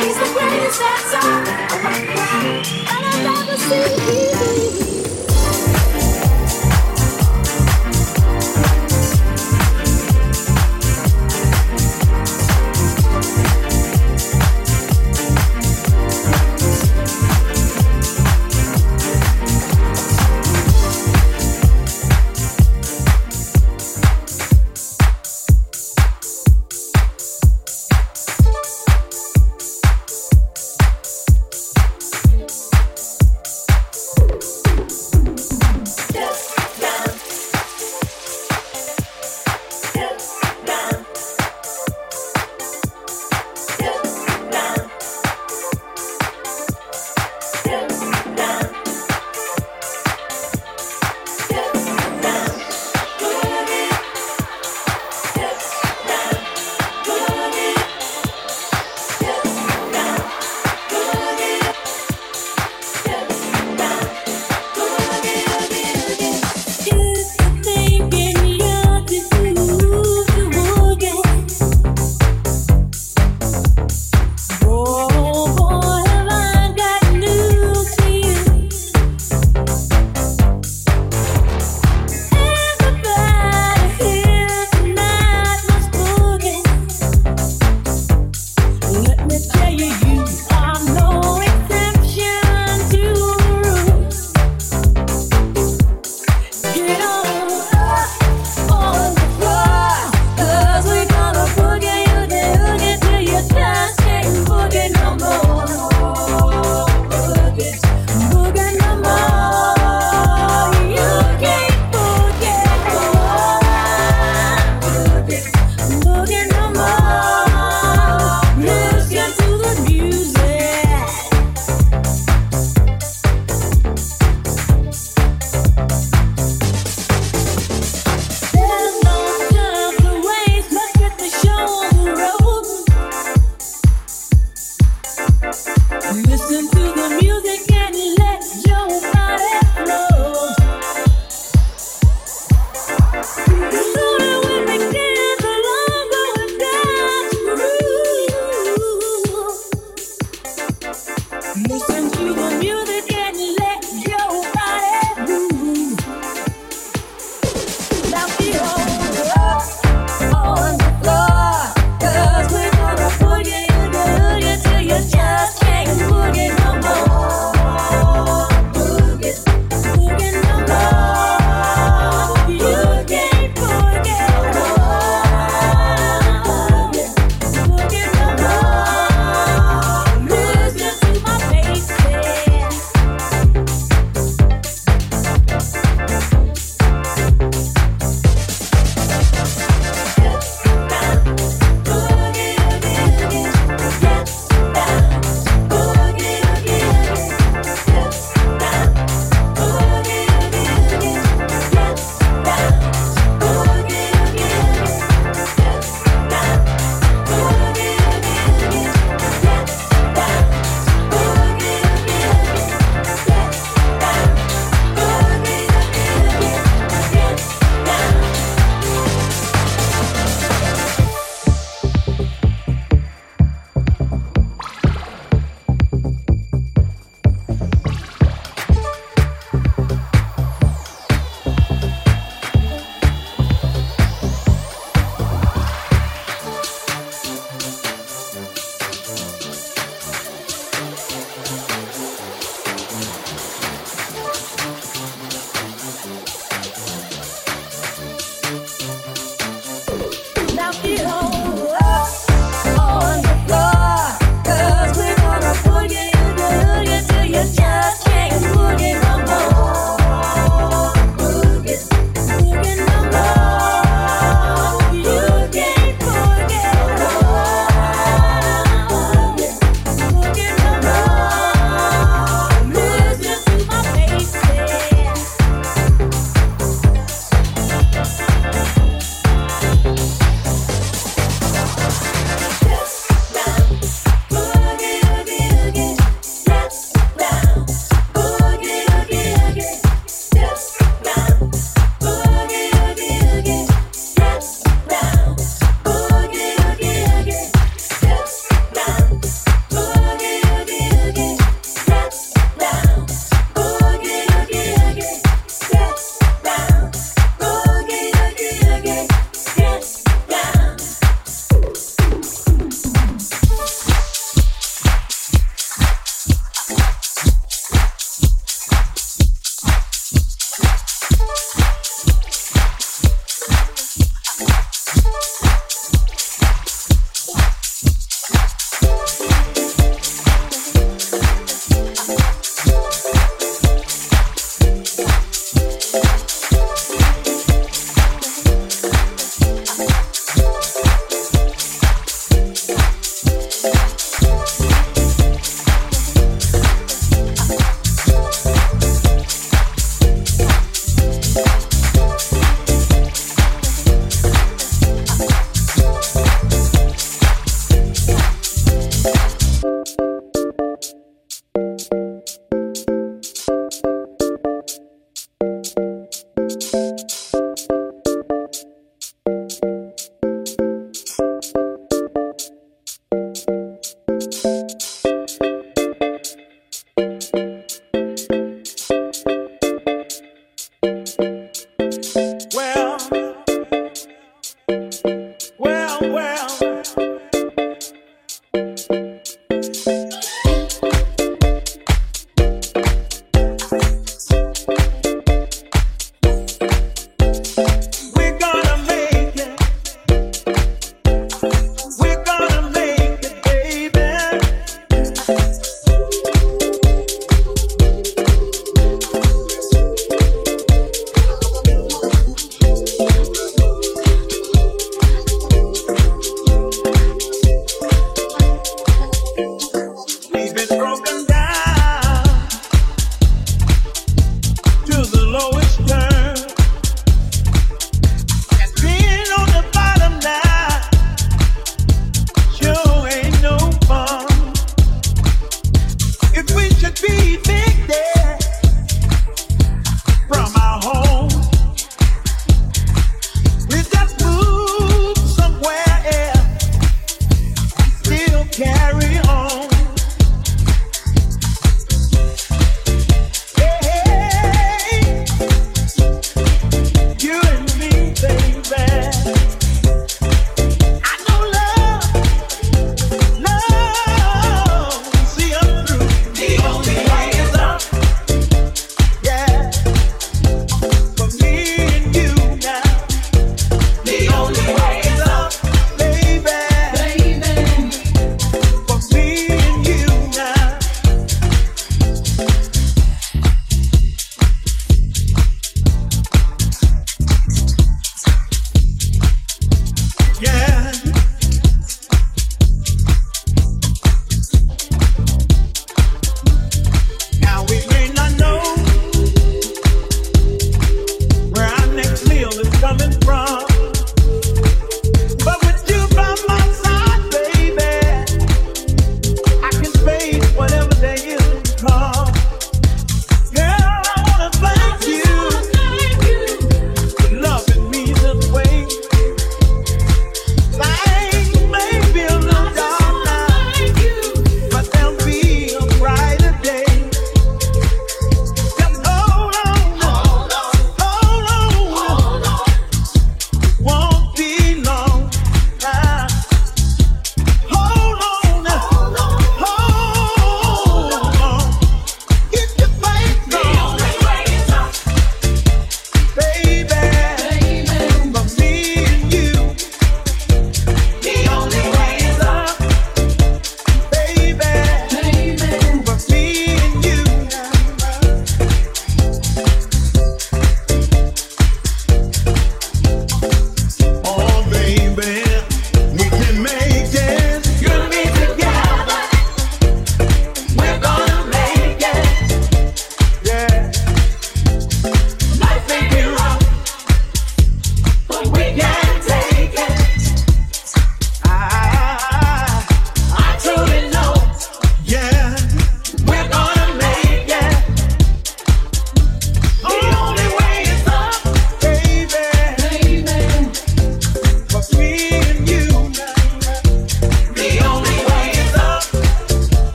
He's the greatest dancer. I've ever seen.